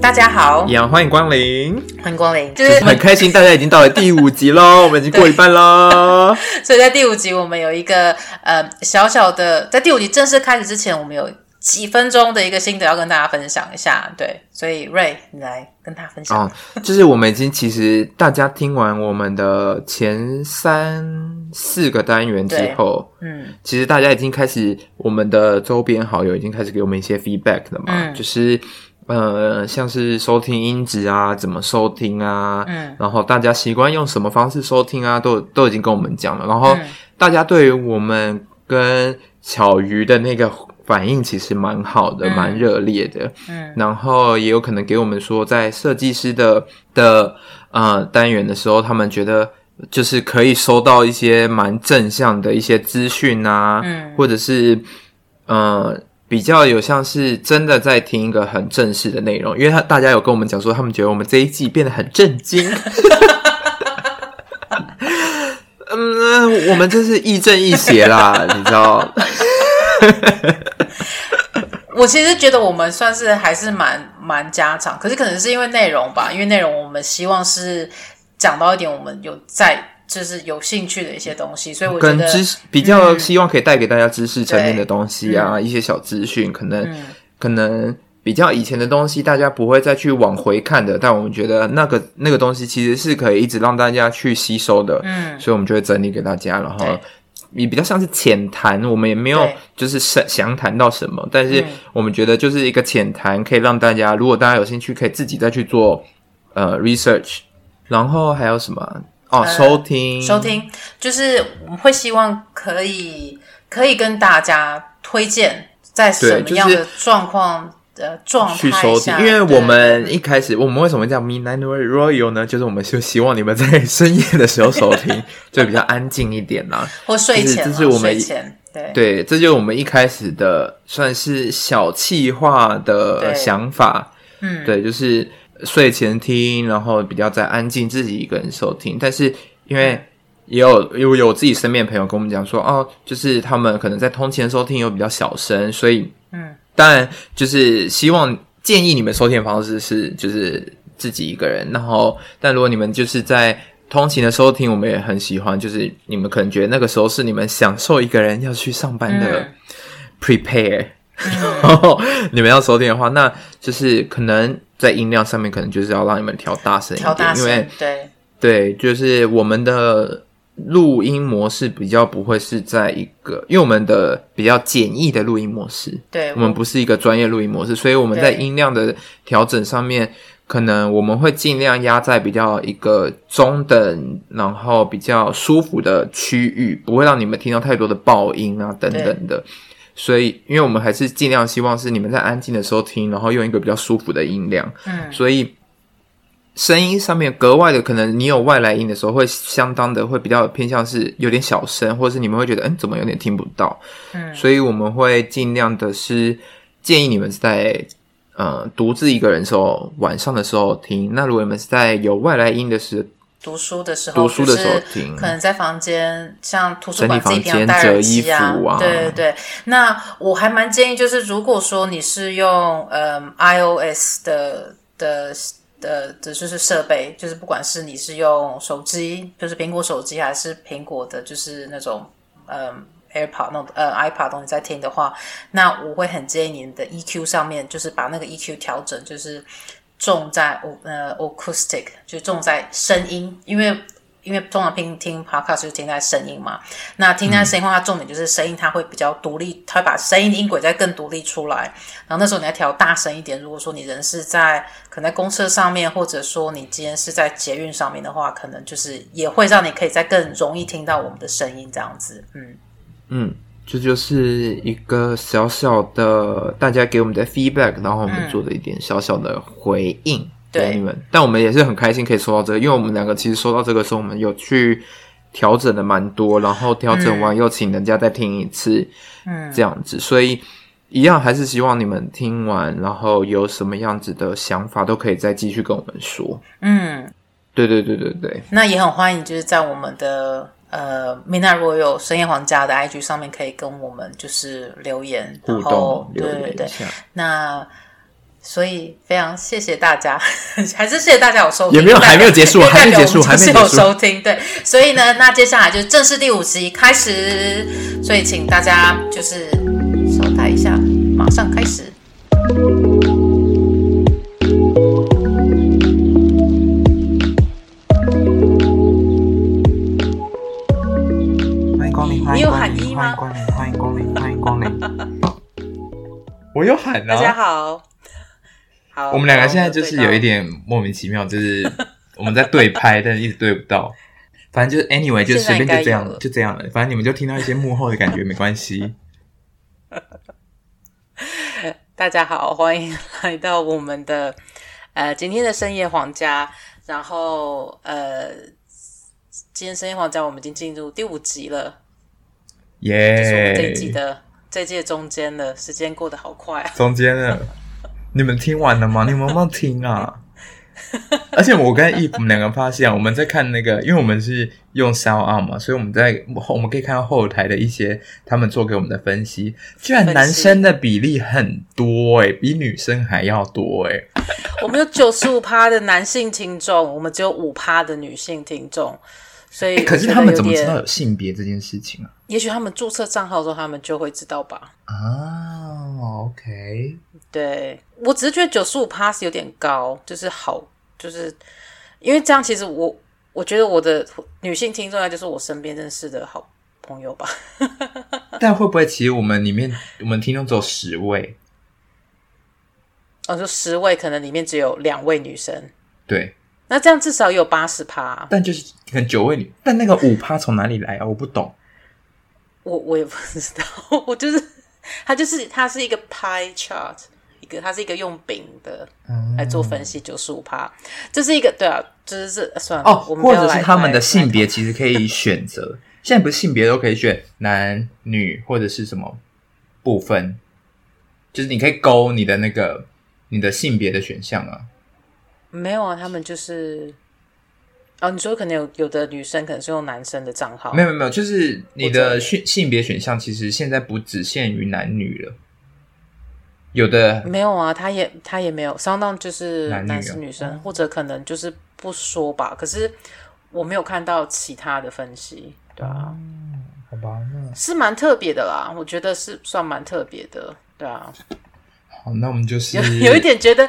大家好，一样欢迎光临，欢迎光临，就是很开心，大家已经到了第五集喽，我们已经过一半了。所以在第五集，我们有一个呃小小的，在第五集正式开始之前，我们有几分钟的一个心得要跟大家分享一下。对，所以 Ray，你来跟他分享。哦，就是我们已经其实大家听完我们的前三四个单元之后，嗯，其实大家已经开始，我们的周边好友已经开始给我们一些 feedback 了嘛，嗯、就是。呃，像是收听音质啊，怎么收听啊？嗯，然后大家习惯用什么方式收听啊？都都已经跟我们讲了。然后大家对于我们跟巧鱼的那个反应其实蛮好的，嗯、蛮热烈的。嗯，然后也有可能给我们说，在设计师的的呃单元的时候，他们觉得就是可以收到一些蛮正向的一些资讯啊，嗯，或者是呃。比较有像是真的在听一个很正式的内容，因为他大家有跟我们讲说，他们觉得我们这一季变得很震惊。嗯，我们真是亦正亦邪啦，你知道？我其实觉得我们算是还是蛮蛮家常，可是可能是因为内容吧，因为内容我们希望是讲到一点，我们有在。就是有兴趣的一些东西，所以我觉得跟知识比较希望可以带给大家知识层面的东西啊，嗯、一些小资讯，可能、嗯、可能比较以前的东西，大家不会再去往回看的，但我们觉得那个那个东西其实是可以一直让大家去吸收的，嗯，所以我们就会整理给大家，然后也比较像是浅谈，我们也没有就是详详谈到什么，但是我们觉得就是一个浅谈，可以让大家如果大家有兴趣，可以自己再去做呃 research，然后还有什么？哦，收听、呃，收听，就是我们会希望可以可以跟大家推荐在什么样的状况的状态去收听，因为我们一开始我们为什么叫 Midnight Royal 呢？就是我们就希望你们在深夜的时候收听，就比较安静一点啦，或睡前，这是我们对。对，这就是我们一开始的算是小气化的想法，嗯，对，就是。睡前听，然后比较在安静，自己一个人收听。但是因为也有有有自己身边朋友跟我们讲说，哦，就是他们可能在通勤收听又比较小声，所以嗯，当然就是希望建议你们收听的方式是就是自己一个人。然后，但如果你们就是在通勤的收听，我们也很喜欢。就是你们可能觉得那个时候是你们享受一个人要去上班的 prepare，嗯，然后你们要收听的话，那就是可能。在音量上面，可能就是要让你们调大声一点，因为对对，就是我们的录音模式比较不会是在一个，因为我们的比较简易的录音模式，对，我们不是一个专业录音模式，所以我们在音量的调整上面，可能我们会尽量压在比较一个中等，然后比较舒服的区域，不会让你们听到太多的爆音啊等等的。所以，因为我们还是尽量希望是你们在安静的时候听，然后用一个比较舒服的音量。嗯，所以声音上面格外的，可能你有外来音的时候，会相当的会比较偏向是有点小声，或者是你们会觉得，嗯，怎么有点听不到？嗯，所以我们会尽量的是建议你们是在呃独自一个人的时候，晚上的时候听。那如果你们是在有外来音的时候，读书的时候，读书的时候听，可能在房间，像图书馆自己平常戴耳机啊，啊对对对。那我还蛮建议，就是如果说你是用嗯 iOS 的的的的，就是设备，就是不管是你是用手机，就是苹果手机，还是苹果的，就是那种嗯 AirPod 那种呃 iPod 东西在听的话，那我会很建议你的 EQ 上面，就是把那个 EQ 调整，就是。重在呃 acoustic，就重在声音，因为因为通常听听 podcast 就听在声音嘛。那听在声音的话，重点就是声音，它会比较独立，它会把声音的音轨再更独立出来。然后那时候你要调大声一点。如果说你人是在可能在公车上面，或者说你今天是在捷运上面的话，可能就是也会让你可以再更容易听到我们的声音这样子。嗯嗯。这就是一个小小的大家给我们的 feedback，然后我们做的一点小小的回应给你们。嗯、但我们也是很开心可以收到这个，因为我们两个其实收到这个时候，我们有去调整的蛮多，然后调整完又请人家再听一次，嗯，这样子。所以一样还是希望你们听完，然后有什么样子的想法都可以再继续跟我们说。嗯，对对对对对。那也很欢迎，就是在我们的。呃，Midnight Royal 深夜皇家的 IG 上面可以跟我们就是留言，然后对对对。那所以非常谢谢大家，还是谢谢大家有收听，也没有还没有结束，还没结束，还没有收听。对，所以呢，那接下来就正式第五集开始，所以请大家就是稍待一下，马上开始。我又喊啊！大家好。好我们两个现在就是有一点莫名其妙，就是 我们在对拍，但是一直对不到。反正就是 anyway，就随便就这样了，就这样了。反正你们就听到一些幕后的感觉，没关系。大家好，欢迎来到我们的呃今天的深夜皇家。然后呃，今天深夜皇家我们已经进入第五集了，耶！这是我们这一季的这届中间的，时间过得好快啊，中间的。你们听完了吗？你们有没有听啊？而且我跟 Eve 我们两个发现，我们在看那个，因为我们是用 SoundOn 嘛，所以我们在我们可以看到后台的一些他们做给我们的分析，居然男生的比例很多诶、欸、比女生还要多诶、欸、我们有九十五趴的男性听众，我们只有五趴的女性听众，所以、欸、可是他们怎么知道有性别这件事情啊？也许他们注册账号的时候，他们就会知道吧？啊，OK。对，我只是觉得九十五趴是有点高，就是好，就是因为这样，其实我我觉得我的女性听众就是我身边认识的好朋友吧。但会不会其实我们里面我们听众只有十位？哦，就十位，可能里面只有两位女生。对，那这样至少有八十趴。但就是可能九位女，但那个五趴从哪里来啊？我不懂。我我也不知道，我就是它就是它是一个 pie chart 一个。它是一个用饼的来做分析，九十五趴，这是一个对啊，就是这算了哦。我们或者是他们的性别其实可以选择，现在不是性别都可以选男女或者是什么部分，就是你可以勾你的那个你的性别的选项啊。没有啊，他们就是哦，你说可能有有的女生可能是用男生的账号，没有没有，就是你的性性别选项其实现在不只限于男女了。有的没有啊，他也他也没有，相当就是男生女生，或者可能就是不说吧。可是我没有看到其他的分析，对啊，嗯、好吧，那是蛮特别的啦，我觉得是算蛮特别的，对啊。好，那我们就是有，有一点觉得，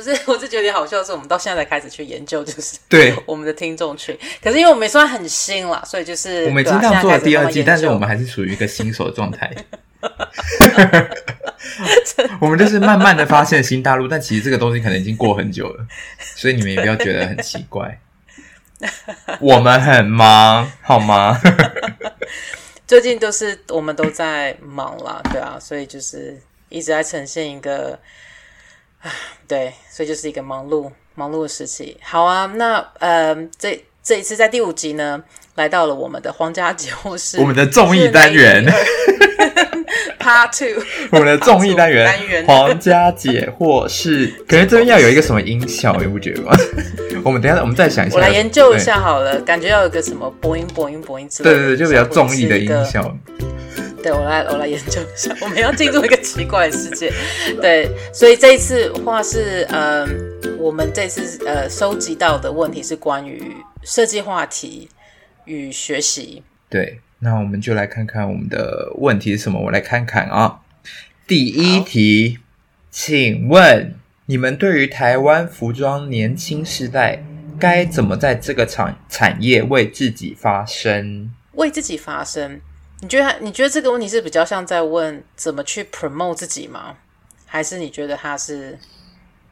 不是，我是觉得有点好笑，是我们到现在才开始去研究，就是对 我们的听众群。可是因为我们也算很新了，所以就是我们已经这样做了第二季，但是我们还是处于一个新手的状态。我们就是慢慢的发现新大陆，但其实这个东西可能已经过很久了，所以你们也不要觉得很奇怪。我们很忙，好吗？最近都是我们都在忙啦，对啊，所以就是一直在呈现一个，对，所以就是一个忙碌忙碌的时期。好啊，那呃，这这一次在第五集呢，来到了我们的皇家解惑室，我们的综艺单元。Part Two，我们的综艺单元《皇家解惑室》，可能这边要有一个什么音效，你不觉得吗？我们等一下，我们再想一下。我来研究一下好了，感觉要有个什么播音、播音、播音之类的。对对对，就比较综艺的音效。对，我来，我来研究一下。我们要进入一个奇怪的世界。对，所以这一次话是，嗯、呃，我们这次呃收集到的问题是关于设计话题与学习。对。那我们就来看看我们的问题是什么。我来看看啊，第一题，请问你们对于台湾服装年轻世代该怎么在这个产产业为自己发声？为自己发声？你觉得你觉得这个问题是比较像在问怎么去 promote 自己吗？还是你觉得他是？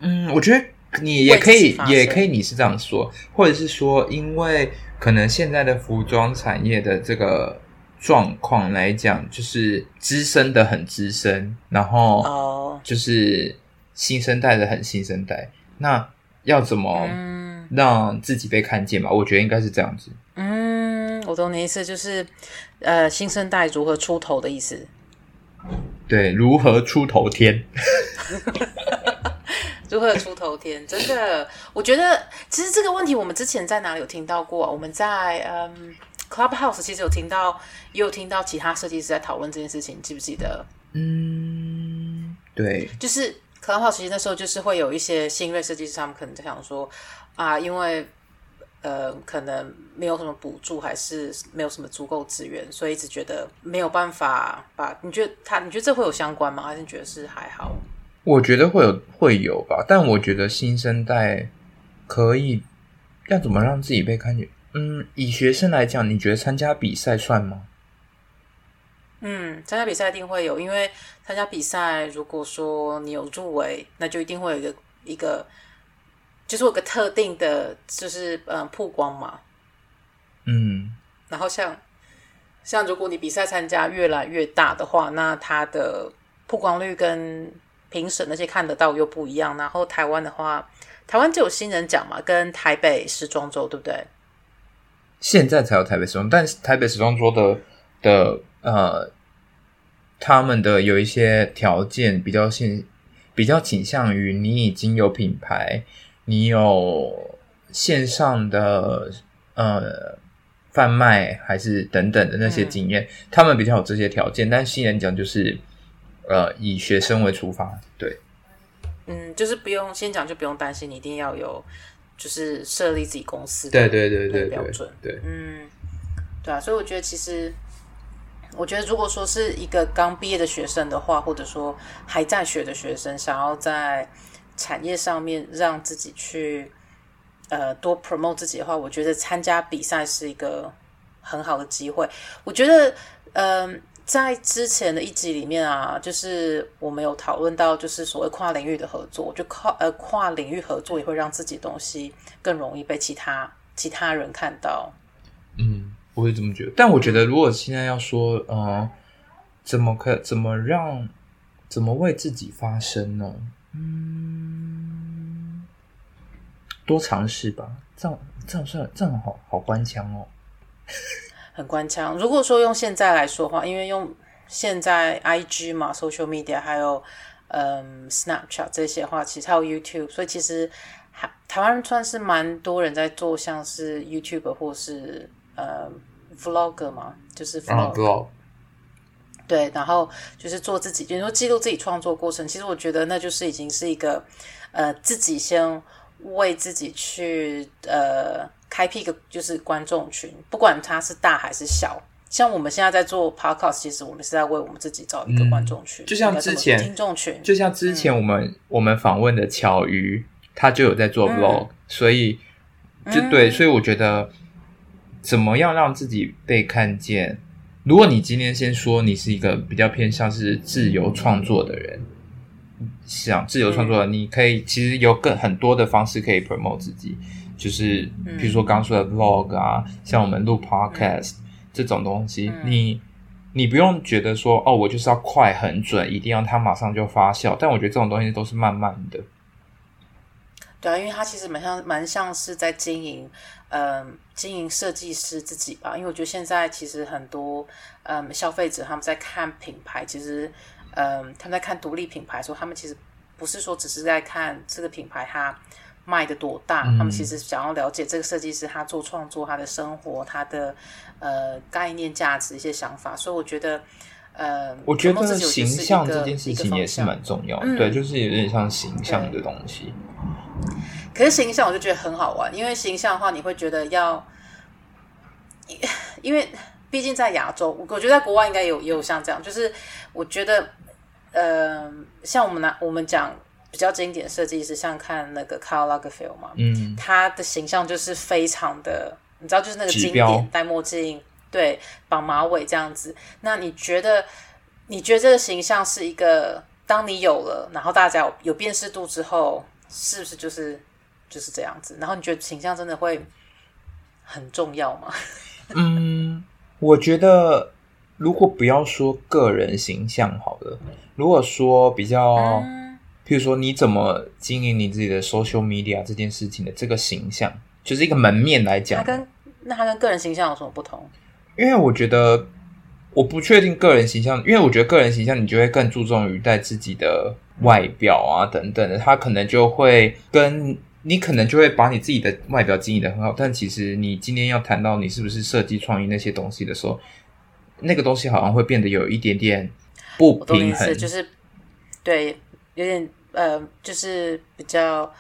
嗯，我觉得你也可以，也可以，你是这样说，或者是说因为。可能现在的服装产业的这个状况来讲，就是资深的很资深，然后就是新生代的很新生代。那要怎么让自己被看见嘛？我觉得应该是这样子。嗯，我懂你意思，就是呃，新生代如何出头的意思。对，如何出头天？如何出头天？真的，我觉得其实这个问题我们之前在哪里有听到过啊？我们在嗯 Clubhouse 其实有听到，也有听到其他设计师在讨论这件事情，记不记得？嗯，对，就是 Clubhouse 其实那时候就是会有一些新锐设计师，他们可能在想说啊，因为呃可能没有什么补助，还是没有什么足够资源，所以一直觉得没有办法把。你觉得他？你觉得这会有相关吗？还是觉得是还好？我觉得会有会有吧，但我觉得新生代可以要怎么让自己被看见？嗯，以学生来讲，你觉得参加比赛算吗？嗯，参加比赛一定会有，因为参加比赛，如果说你有入围，那就一定会有一个一个，就是有个特定的，就是嗯曝光嘛。嗯，然后像像如果你比赛参加越来越大的话，那它的曝光率跟评审那些看得到又不一样。然后台湾的话，台湾就有新人奖嘛，跟台北时装周，对不对？现在才有台北时装，但是台北时装周的的。呃，他们的有一些条件比较现，比较倾向于你已经有品牌，你有线上的呃贩卖还是等等的那些经验，嗯、他们比较有这些条件。但新人奖就是呃以学生为出发，对，嗯，就是不用先讲就不用担心，你一定要有就是设立自己公司的对对对对标准，对嗯，对啊，所以我觉得其实。我觉得，如果说是一个刚毕业的学生的话，或者说还在学的学生，想要在产业上面让自己去呃多 promote 自己的话，我觉得参加比赛是一个很好的机会。我觉得，嗯、呃，在之前的一集里面啊，就是我们有讨论到，就是所谓跨领域的合作，就跨呃跨领域合作也会让自己的东西更容易被其他其他人看到。嗯。我会这么觉得，但我觉得，如果现在要说，嗯、呃，怎么可怎么让怎么为自己发声呢？嗯，多尝试吧。这样这样算这样好好官腔哦，很官腔。如果说用现在来说的话，因为用现在 IG 嘛，social media 还有嗯 Snapchat 这些话，其实还有 YouTube，所以其实还台湾算是蛮多人在做，像是 YouTube 或是。呃，vlogger 嘛，就是 vlog，、uh, 对，然后就是做自己，就是说记录自己创作过程。其实我觉得那就是已经是一个呃，自己先为自己去呃开辟一个就是观众群，不管他是大还是小。像我们现在在做 podcast，其实我们是在为我们自己找一个观众群，嗯、就像之前听众群，就像之前我们、嗯、我们访问的巧鱼，他就有在做 vlog，、嗯、所以就对，所以我觉得。怎么样让自己被看见？如果你今天先说你是一个比较偏向是自由创作的人，想自由创作的，你可以其实有更很多的方式可以 promote 自己，就是比如说刚刚说的 vlog 啊，像我们录 podcast 这种东西，你你不用觉得说哦，我就是要快很准，一定要它马上就发酵。但我觉得这种东西都是慢慢的。对啊，因为它其实蛮像蛮像是在经营。嗯，经营设计师自己吧，因为我觉得现在其实很多嗯消费者他们在看品牌，其实嗯他们在看独立品牌的时候，他们其实不是说只是在看这个品牌它卖的多大，嗯、他们其实想要了解这个设计师他做创作、他的生活、他的呃概念、价值一些想法，所以我觉得呃，我觉得形象这件事情也是蛮重要的，嗯、对，就是有点像形象的东西。可是形象我就觉得很好玩，因为形象的话，你会觉得要，因为毕竟在亚洲，我觉得在国外应该有也有像这样，就是我觉得，呃，像我们拿我们讲比较经典的设计师，像看那个 Karl Lagerfeld 嘛，嗯，他的形象就是非常的，你知道，就是那个经典戴墨镜，对，绑马尾这样子。那你觉得，你觉得这个形象是一个，当你有了，然后大家有有辨识度之后，是不是就是？就是这样子，然后你觉得形象真的会很重要吗？嗯，我觉得如果不要说个人形象好了，如果说比较，嗯、譬如说你怎么经营你自己的 social media 这件事情的这个形象，就是一个门面来讲，它跟那它跟个人形象有什么不同？因为我觉得我不确定个人形象，因为我觉得个人形象你就会更注重于在自己的外表啊等等的，他可能就会跟。你可能就会把你自己的外表经营的很好，但其实你今天要谈到你是不是设计创意那些东西的时候，那个东西好像会变得有一点点不平衡，就是对，有点呃，就是比较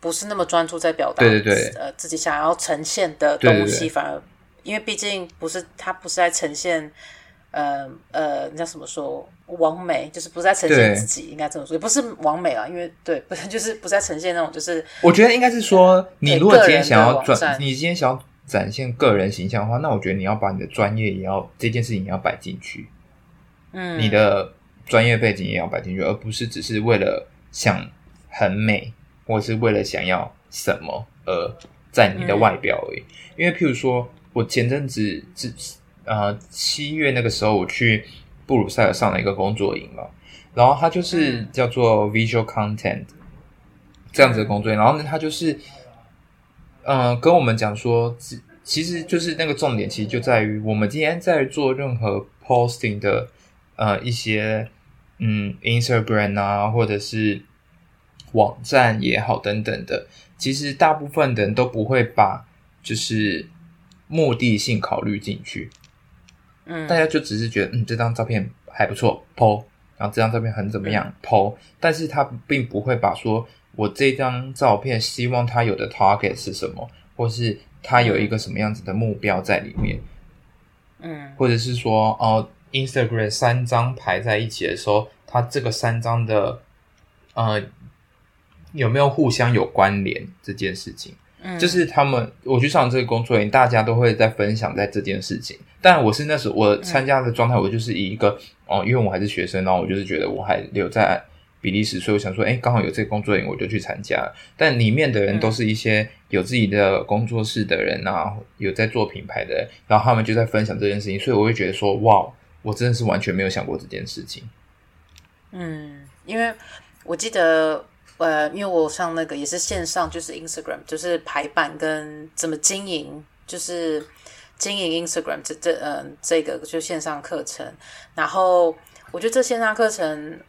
不是那么专注在表达，对对对，呃，自己想要呈现的东西，反而因为毕竟不是他不是在呈现，呃呃，那什么说完美，就是不是在呈现自己，应该这么说，也不是完美啊，因为对，不是就是不是在呈现那种，就是我觉得应该是说，你如果今天想要转，你今天想要展现个人形象的话，那我觉得你要把你的专业也要这件事情也要摆进去，嗯，你的。专业背景也要摆进去，而不是只是为了想很美，或是为了想要什么而在你的外表而已。嗯、因为譬如说，我前阵子之呃七月那个时候，我去布鲁塞尔上了一个工作营嘛，然后它就是叫做 Visual Content 这样子的工作营，然后呢，它就是嗯、呃、跟我们讲说，其实就是那个重点，其实就在于我们今天在做任何 posting 的呃一些。嗯，Instagram 啊，或者是网站也好，等等的，其实大部分的人都不会把就是目的性考虑进去。嗯，大家就只是觉得，嗯，这张照片还不错，po，然后这张照片很怎么样，po，但是他并不会把说我这张照片希望他有的 target 是什么，或是他有一个什么样子的目标在里面。嗯，或者是说，哦。Instagram 三张排在一起的时候，它这个三张的呃有没有互相有关联这件事情，嗯，就是他们我去上这个工作营，大家都会在分享在这件事情。但我是那时候我参加的状态，我就是以一个哦、嗯呃，因为我还是学生，然后我就是觉得我还留在比利时，所以我想说，哎，刚好有这个工作营，我就去参加。但里面的人都是一些有自己的工作室的人啊，有在做品牌的人，然后他们就在分享这件事情，所以我会觉得说，哇。我真的是完全没有想过这件事情。嗯，因为我记得，呃，因为我上那个也是线上，就是 Instagram，就是排版跟怎么经营，就是经营 Instagram 这这嗯、这个就线上课程。然后我觉得这线上课程，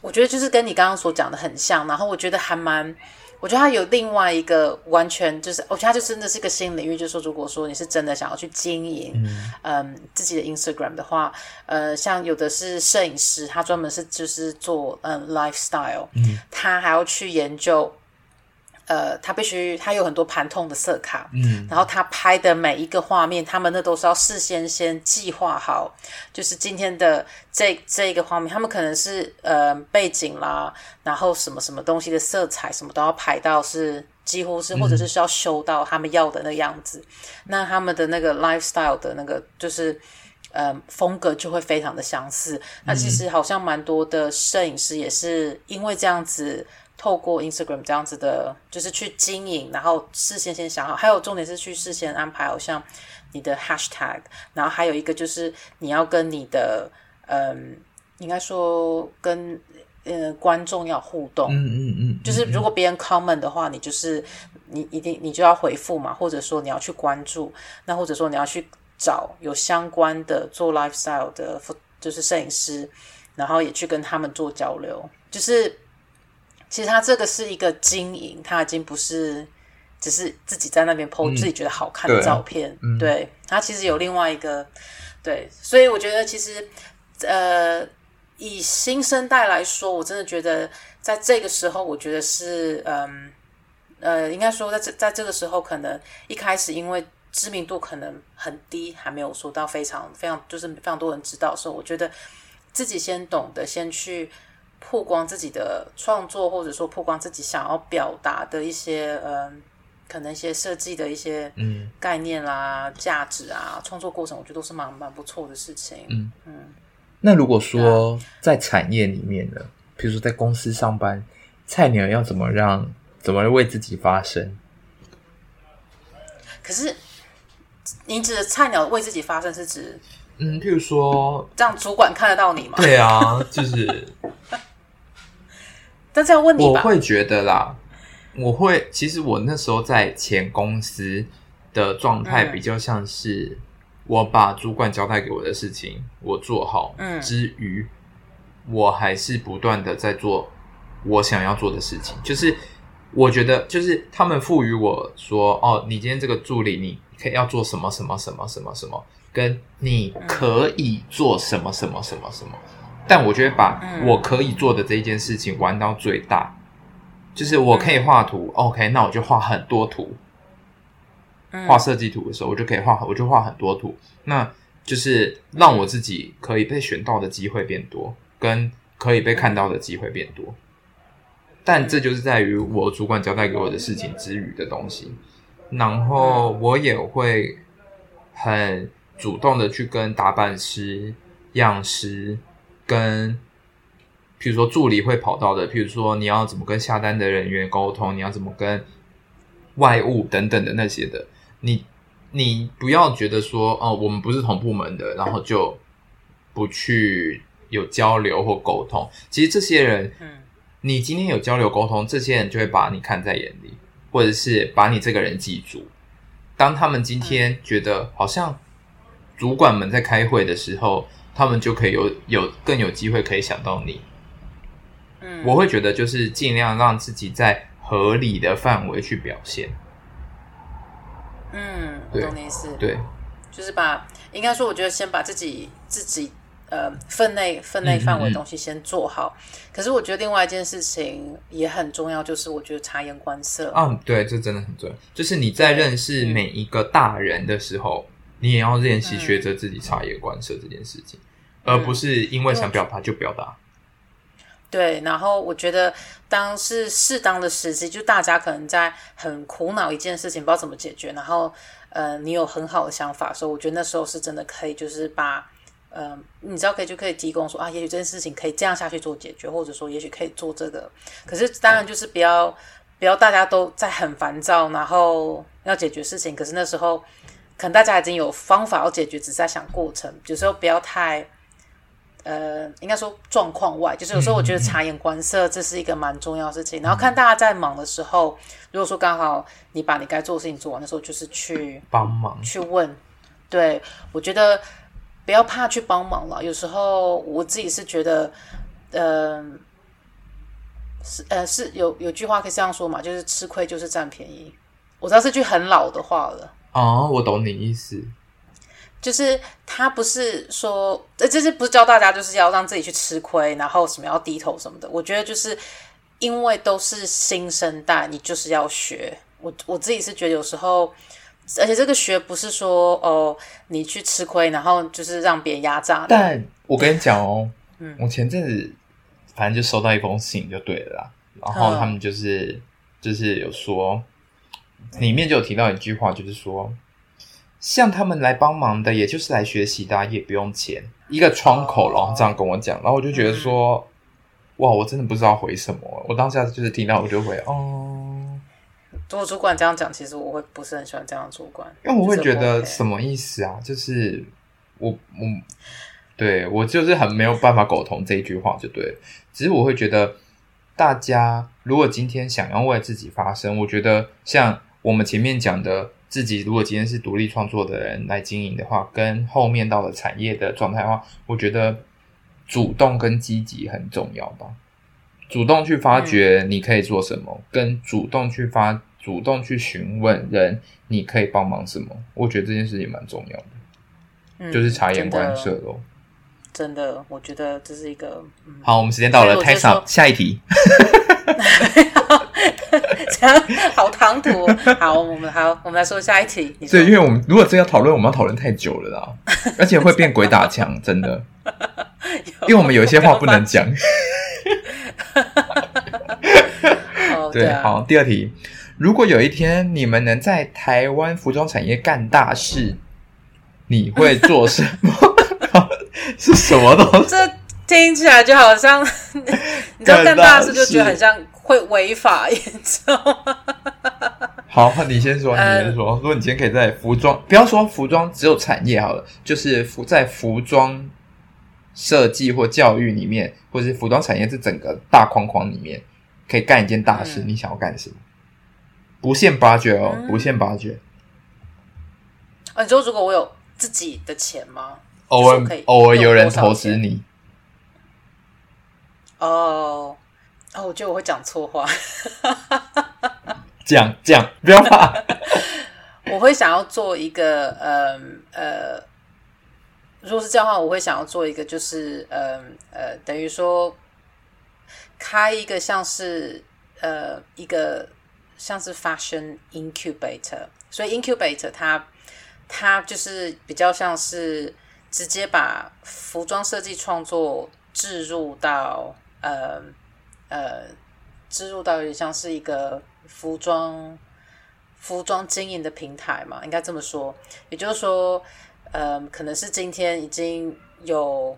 我觉得就是跟你刚刚所讲的很像。然后我觉得还蛮。我觉得它有另外一个完全就是，我觉得它就真的是一个新领域。就是说，如果说你是真的想要去经营，嗯，嗯，自己的 Instagram 的话，呃，像有的是摄影师，他专门是就是做嗯 lifestyle，嗯，他还要去研究。呃，他必须他有很多盘痛的色卡，嗯，然后他拍的每一个画面，他们那都是要事先先计划好，就是今天的这这一个画面，他们可能是呃背景啦，然后什么什么东西的色彩什么都要排到是几乎是，或者是需要修到他们要的那个样子，嗯，那他们的那个 lifestyle 的那个就是呃风格就会非常的相似，嗯，那其实好像蛮多的摄影师也是因为这样子。透过 Instagram 这样子的，就是去经营，然后事先先想好，还有重点是去事先安排好像你的 hashtag，然后还有一个就是你要跟你的，嗯，应该说跟呃观众要互动，嗯嗯嗯，就是如果别人 comment 的话，你就是你一定你就要回复嘛，或者说你要去关注，那或者说你要去找有相关的做 lifestyle 的，就是摄影师，然后也去跟他们做交流，就是。其实他这个是一个经营，他已经不是只是自己在那边 po、嗯、自己觉得好看的照片，对，对他其实有另外一个对，所以我觉得其实呃，以新生代来说，我真的觉得在这个时候，我觉得是嗯呃，应该说在这在这个时候，可能一开始因为知名度可能很低，还没有说到非常非常就是非常多人知道的时候，我觉得自己先懂得先去。曝光自己的创作，或者说曝光自己想要表达的一些，嗯、呃，可能一些设计的一些嗯概念啦、嗯、价值啊，创作过程，我觉得都是蛮蛮不错的事情。嗯嗯。那如果说在产业里面呢，比如说在公司上班，菜鸟要怎么让怎么为自己发声？可是，你指的菜鸟为自己发声是指，嗯，譬如说，这样主管看得到你吗？对啊，就是。但这样问你吧，我会觉得啦，我会其实我那时候在前公司的状态比较像是，我把主管交代给我的事情我做好，嗯，之余，我还是不断的在做我想要做的事情。就是我觉得，就是他们赋予我说，哦，你今天这个助理，你可以要做什么什么什么什么什么，跟你可以做什么什么什么什么。但我觉得把我可以做的这一件事情玩到最大，就是我可以画图，嗯，OK，那我就画很多图。画设计图的时候，我就可以画，我就画很多图，那就是让我自己可以被选到的机会变多，跟可以被看到的机会变多。但这就是在于我主管交代给我的事情之余的东西，然后我也会很主动的去跟打版师、样师，跟譬如说助理会跑到的，譬如说你要怎么跟下单的人员沟通，你要怎么跟外务等等的那些的。你你不要觉得说哦，我们不是同部门的，然后就不去有交流或沟通。其实这些人，嗯，你今天有交流沟通，这些人就会把你看在眼里，或者是把你这个人记住。当他们今天觉得好像主管们在开会的时候，他们就可以有有更有机会可以想到你。嗯，我会觉得就是尽量让自己在合理的范围去表现。嗯，我懂你意思。对，就是把应该说，我觉得先把自己自己呃分内分内范围的东西先做好。嗯嗯。可是我觉得另外一件事情也很重要，就是我觉得察言观色。嗯，对，这真的很重要。就是你在认识每一个大人的时候，你也要练习学着自己察言观色这件事情，嗯，而不是因为想表达就表达。对，然后我觉得，当是适当的时机，就大家可能在很苦恼一件事情，不知道怎么解决，然后，呃，你有很好的想法的时候，我觉得那时候是真的可以，就是把，嗯，你知道可以就可以提供说啊，也许这件事情可以这样下去做解决，或者说也许可以做这个。可是当然就是不要不要大家都在很烦躁，然后要解决事情，可是那时候可能大家已经有方法要解决，只是在想过程，有时候不要太。呃，应该说状况外，就是有时候我觉得察言观色这是一个蛮重要的事情。然后看大家在忙的时候，如果说刚好你把你该做的事情做完的时候，就是去帮忙去问。对，我觉得不要怕去帮忙了。有时候我自己是觉得，呃，是呃是有有句话可以这样说嘛，就是吃亏就是占便宜。我知道这句很老的话了。哦，我懂你意思。就是他不是说，呃，就是不是教大家就是要让自己去吃亏，然后什么要低头什么的？我觉得就是因为都是新生代，你就是要学。我我自己是觉得有时候，而且这个学不是说哦，你去吃亏，然后就是让别人压榨。但我跟你讲哦，嗯，我前阵子反正就收到一封信就对了啦，然后他们就是、嗯、就是有说，里面就有提到一句话，就是说。像他们来帮忙的，也就是来学习的，啊，也不用钱，一个窗口，然后这样跟我讲，然后我就觉得说，哇，我真的不知道回什么。我当下就是听到，我就会哦。如果主管这样讲，其实我会不是很喜欢这样的主管，因为我会觉得什么意思啊？就是我我对我就是很没有办法苟同这一句话，就对。只是我会觉得，大家如果今天想要为自己发声，我觉得像我们前面讲的。自己如果今天是独立创作的人来经营的话，跟后面到了产业的状态的话，我觉得主动跟积极很重要吧。主动去发掘你可以做什么，嗯、跟主动去发、主动去询问人你可以帮忙什么，我觉得这件事情蛮重要的。嗯、就是察言观色咯。真的，我觉得这是一个。嗯、好，我们时间到了，太少，下一题。好唐突。好，我们好，我们来说下一题。对，因为我们如果真要讨论，我们要讨论太久了啦，而且会变鬼打墙，真的。因为我们有一些话不能讲。对，好，第二题。如果有一天你们能在台湾服装产业干大事，你会做什么？是什么东西？听起来就好像，你知道干大事就觉得很像会违法，你知道吗？好，你先说，你先说。如果你今天可以在服装，不要说服装只有产业好了，就是服在服装设计或教育里面，或者是服装产业这整个大框框里面，可以干一件大事，嗯、你想要干什么？不限 budget 哦，不限 budget。啊，你说如果我有自己的钱吗？偶尔偶尔有人投资你。哦，哦，我觉得我会讲错话。讲讲，不要怕。我会想要做一个，呃呃，如果是这样的话，我会想要做一个，就是呃呃，等于说开一个像是呃一个像是 fashion incubator，所以 incubator 它它就是比较像是直接把服装设计创作置入到呃呃植入到有点像是一个服装服装经营的平台嘛，应该这么说，也就是说。呃，可能是今天已经有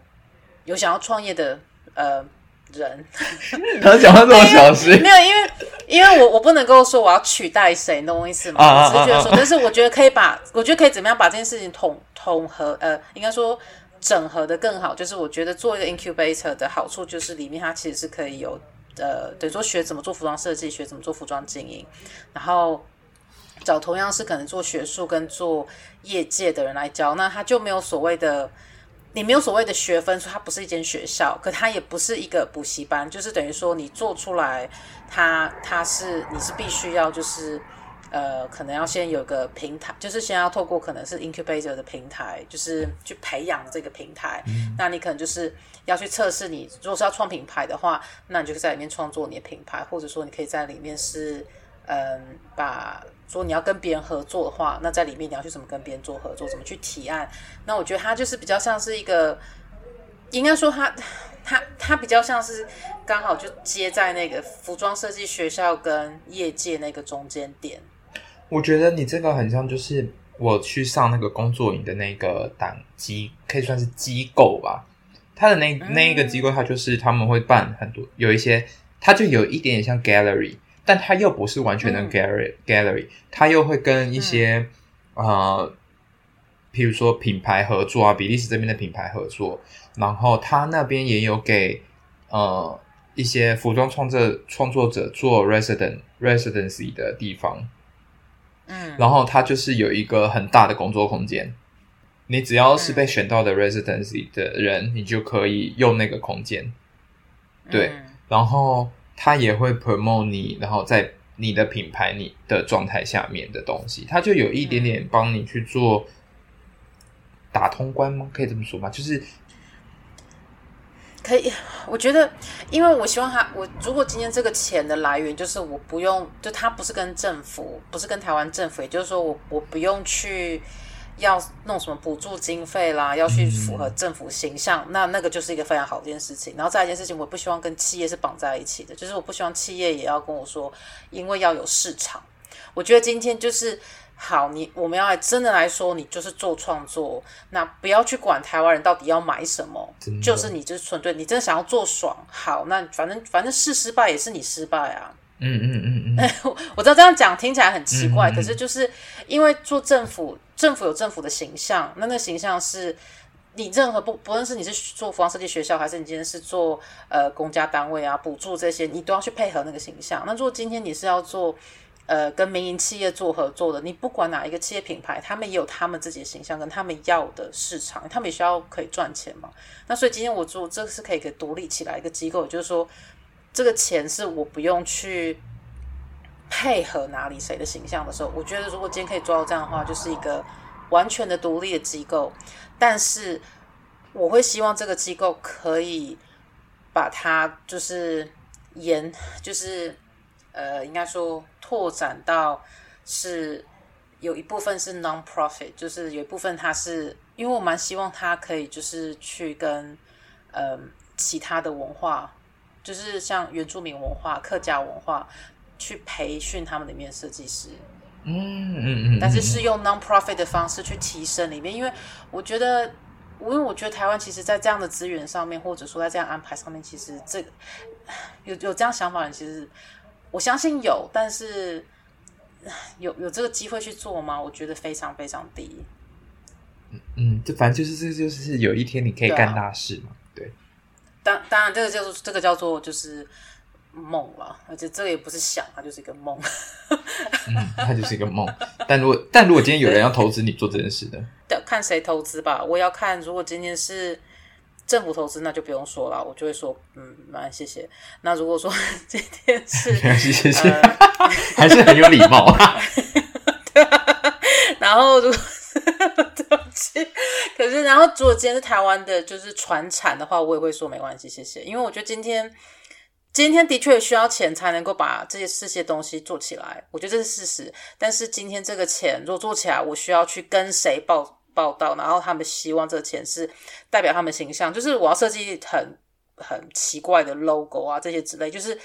有想要创业的呃人，他讲话这么小心，没有，因为因为我我不能够说我要取代谁，你懂我意思吗？啊啊啊啊啊我只是觉得说，但是我觉得可以把，我觉得可以怎么样把这件事情统统合，呃，应该说整合的更好。就是我觉得做一个 incubator 的好处，就是里面它其实是可以有呃，等于说学怎么做服装设计，学怎么做服装经营，然后。找同样是可能做学术跟做业界的人来教，那他就没有所谓的，你没有所谓的学分，说它不是一间学校，可它也不是一个补习班，就是等于说你做出来，它它是你是必须要就是呃，可能要先有个平台，就是先要透过可能是 incubator 的平台，就是去培养这个平台，嗯、那你可能就是要去测试你，如果是要创品牌的话，那你就在里面创作你的品牌，或者说你可以在里面是嗯把。说你要跟别人合作的话，那在里面你要去怎么跟别人做合作，怎么去提案？那我觉得他就是比较像是一个，应该说他他他比较像是刚好就接在那个服装设计学校跟业界那个中间点。我觉得你这个很像，就是我去上那个工作营的那个党机，可以算是机构吧。他的那那一个机构，他就是他们会办很多，有一些，他就有一点点像 gallery。但它又不是完全的 gallery，嗯、gallery，它又会跟一些、嗯、呃，譬如说品牌合作啊，比利时这边的品牌合作，然后他那边也有给呃一些服装创作创作者做 resident residency 的地方，嗯，然后它就是有一个很大的工作空间，你只要是被选到的 residency 的人，嗯、你就可以用那个空间，对，嗯、然后。他也会 promote 你，然后在你的品牌、你的状态下面的东西，他就有一点点帮你去做打通关吗？可以这么说吗？就是可以，我觉得，因为我希望他，我如果今天这个钱的来源就是我不用，就他不是跟政府，不是跟台湾政府，也就是说我我不用去。要弄什么补助经费啦，要去符合政府形象，那那个就是一个非常好的一件事情。然后再一件事情，我不希望跟企业是绑在一起的，就是我不希望企业也要跟我说，因为要有市场。我觉得今天就是好，你我们要来真的来说，你就是做创作，那不要去管台湾人到底要买什么，就是你就是纯粹你真的想要做爽，好，那反正反正是失败也是你失败啊。嗯嗯嗯嗯，我知道这样讲听起来很奇怪，嗯嗯，可是就是因为做政府。政府有政府的形象，那那个形象是你任何不不论是你是做服装设计学校，还是你今天是做呃公家单位啊补助这些，你都要去配合那个形象。那如果今天你是要做呃跟民营企业做合作的，你不管哪一个企业品牌，他们也有他们自己的形象跟他们要的市场，他们也需要可以赚钱嘛。那所以今天我做这是可以给独立起来一个机构，就是说这个钱是我不用去。配合哪里谁的形象的时候，我觉得如果今天可以做到这样的话，就是一个完全的独立的机构。但是我会希望这个机构可以把它就是延，就是呃，应该说拓展到是有一部分是 non-profit，就是有一部分它是，因为我蛮希望它可以就是去跟呃其他的文化，就是像原住民文化、客家文化。去培训他们里面设计师，嗯嗯嗯，但是是用 non-profit 的方式去提升里面，因为我觉得，因为我觉得台湾其实，在这样的资源上面，或者说在这样安排上面，其实这个 有有这样想法的人，其实我相信有，但是有有这个机会去做吗？我觉得非常非常低。嗯嗯，就反正就是这就是有一天你可以干大事嘛，对。对当当然，这个叫做这个叫做就是。梦了，而且这个也不是想，它就是一个梦。嗯，它就是一个梦。但如果但如果今天有人要投资你做这件事的，对，看谁投资吧。我要看，如果今天是政府投资，那就不用说了，我就会说，嗯，蛮谢谢。那如果说 今天是，谢谢，呃、还是很有礼貌。对，然后如果。對不起。可是，然后如果今天是台湾的，就是传产的话，我也会说没关系，谢谢。因为我觉得今天，今天的确需要钱才能够把这些这些东西做起来，我觉得这是事实。但是今天这个钱如果做起来，我需要去跟谁报报道，然后他们希望这个钱是代表他们形象，就是我要设计很很奇怪的 logo 啊，这些之类，就是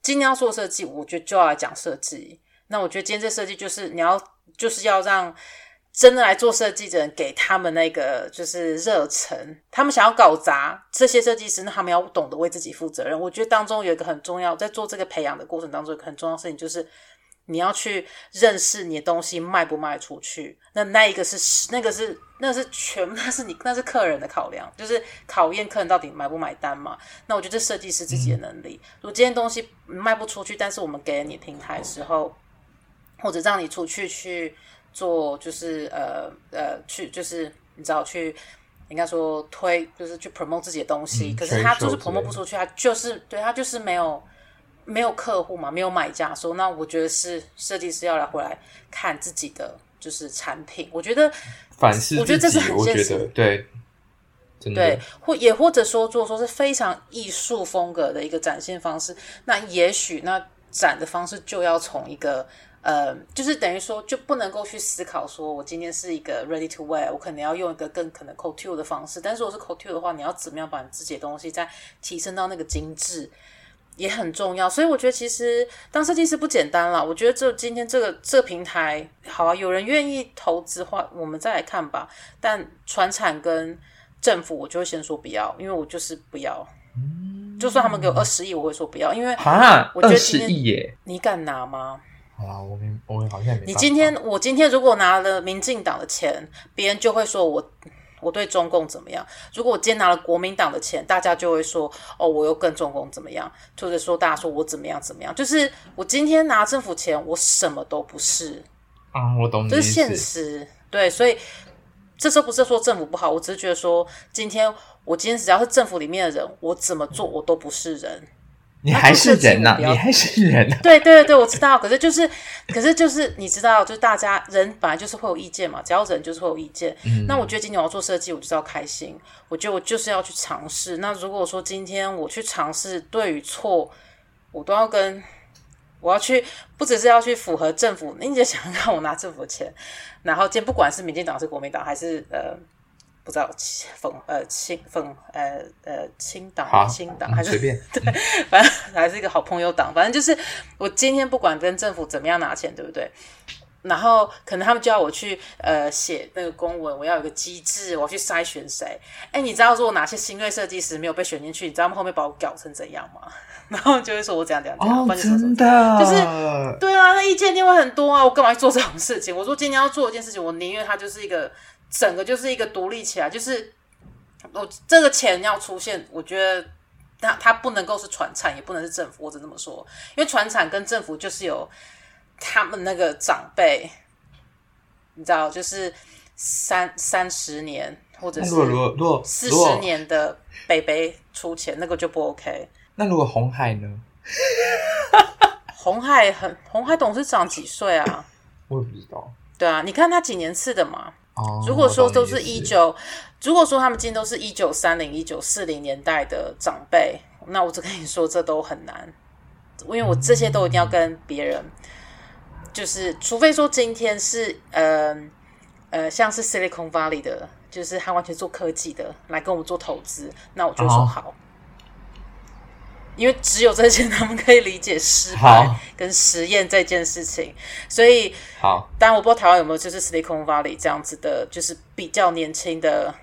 今天要做设计，我觉得就要来讲设计。那我觉得今天这设计就是你要就是要让真的来做设计的人给他们那个就是热忱，他们想要搞砸这些设计师，那他们要懂得为自己负责任。我觉得当中有一个很重要，在做这个培养的过程当中，有一个很重要的事情就是你要去认识你的东西卖不卖出去。那那一个是那个是那个是全那是你那是客人的考量，就是考验客人到底买不买单嘛。那我觉得这设计师自己的能力，如果这件东西卖不出去，但是我们给了你平台的时候。或者让你出去去做，就是呃呃，去就是你知道去，应该说推，就是去 promote 自己的东西。嗯、可是他就是 promote 不出去，他就是对他就是没有没有客户嘛，没有买家。说那我觉得是设计师要来回来看自己的就是产品。我觉得反思，我觉得这是很现实，对，对，或也或者说做说是非常艺术风格的一个展现方式。那也许那展的方式就要从一个。呃，就是等于说，就不能够去思考说，我今天是一个 ready to wear，我可能要用一个更可能 couture 的方式。但是，如果是 couture 的话，你要怎么样把你自己的东西再提升到那个精致，也很重要。所以，我觉得其实当设计师不简单啦。我觉得这今天这个这个平台，好啊，有人愿意投资的话，我们再来看吧。但传产跟政府，我就会先说不要，因为我就是不要。嗯就算他们给我二十亿，我会说不要，因为我觉得今天耶，你敢拿吗？啊，我我好像你今天我今天如果拿了民进党的钱，别人就会说我我对中共怎么样？如果我今天拿了国民党的钱，大家就会说哦，我又跟中共怎么样？或者说大家说我怎么样怎么样？就是我今天拿政府钱，我什么都不是啊，我懂你，这是现实。对，所以这时候不是说政府不好，我只是觉得说，今天我今天只要是政府里面的人，我怎么做我都不是人。你还是人呐、啊，你还是人、啊。对对对，我知道。可是就是，可是就是，你知道，就是大家人本来就是会有意见嘛。只要人就是会有意见。嗯、那我觉得今天我要做设计，我就是要开心。我觉得我就是要去尝试。那如果说今天我去尝试对与错，我都要跟我要去，不只是要去符合政府。你就想让我拿政府的钱，然后今天不管是民进党是国民党还是呃。不知道粉呃亲粉呃呃亲党亲党还是随便 对，反正还是一个好朋友党。反正就是我今天不管跟政府怎么样拿钱，对不对？然后可能他们就要我去呃写那个公文，我要有个机制，我要去筛选谁。哎，你知道如果哪些新锐设计师没有被选进去？你知道他们后面把我搞成怎样吗？然后就会说我怎样怎样怎样，哦，真的，就是对啊，那意见一定会很多啊。我干嘛去做这种事情？我说今天要做一件事情，我宁愿它就是一个。整个就是一个独立起来，就是我这个钱要出现，我觉得它它不能够是传产，也不能是政府，我只这么说，因为传产跟政府就是有他们那个长辈，你知道，就是三三十年或者是四十年的北北出钱，那个就不 OK。那如果红海呢？红海很红海董事长几岁啊？我也不知道。对啊，你看他几年次的嘛？如果说都是一九，如果说他们今天都是一九三零、一九四零年代的长辈，那我只跟你说，这都很难，因为我这些都一定要跟别人，就是除非说今天是呃呃，像是 Silicon Valley 的，就是他完全做科技的，来跟我们做投资，那我就说好。因为只有这些，他们可以理解失败跟实验这件事情，所以好。当然，我不知道台湾有没有就是 Silicon Valley 这样子的，就是比较年轻的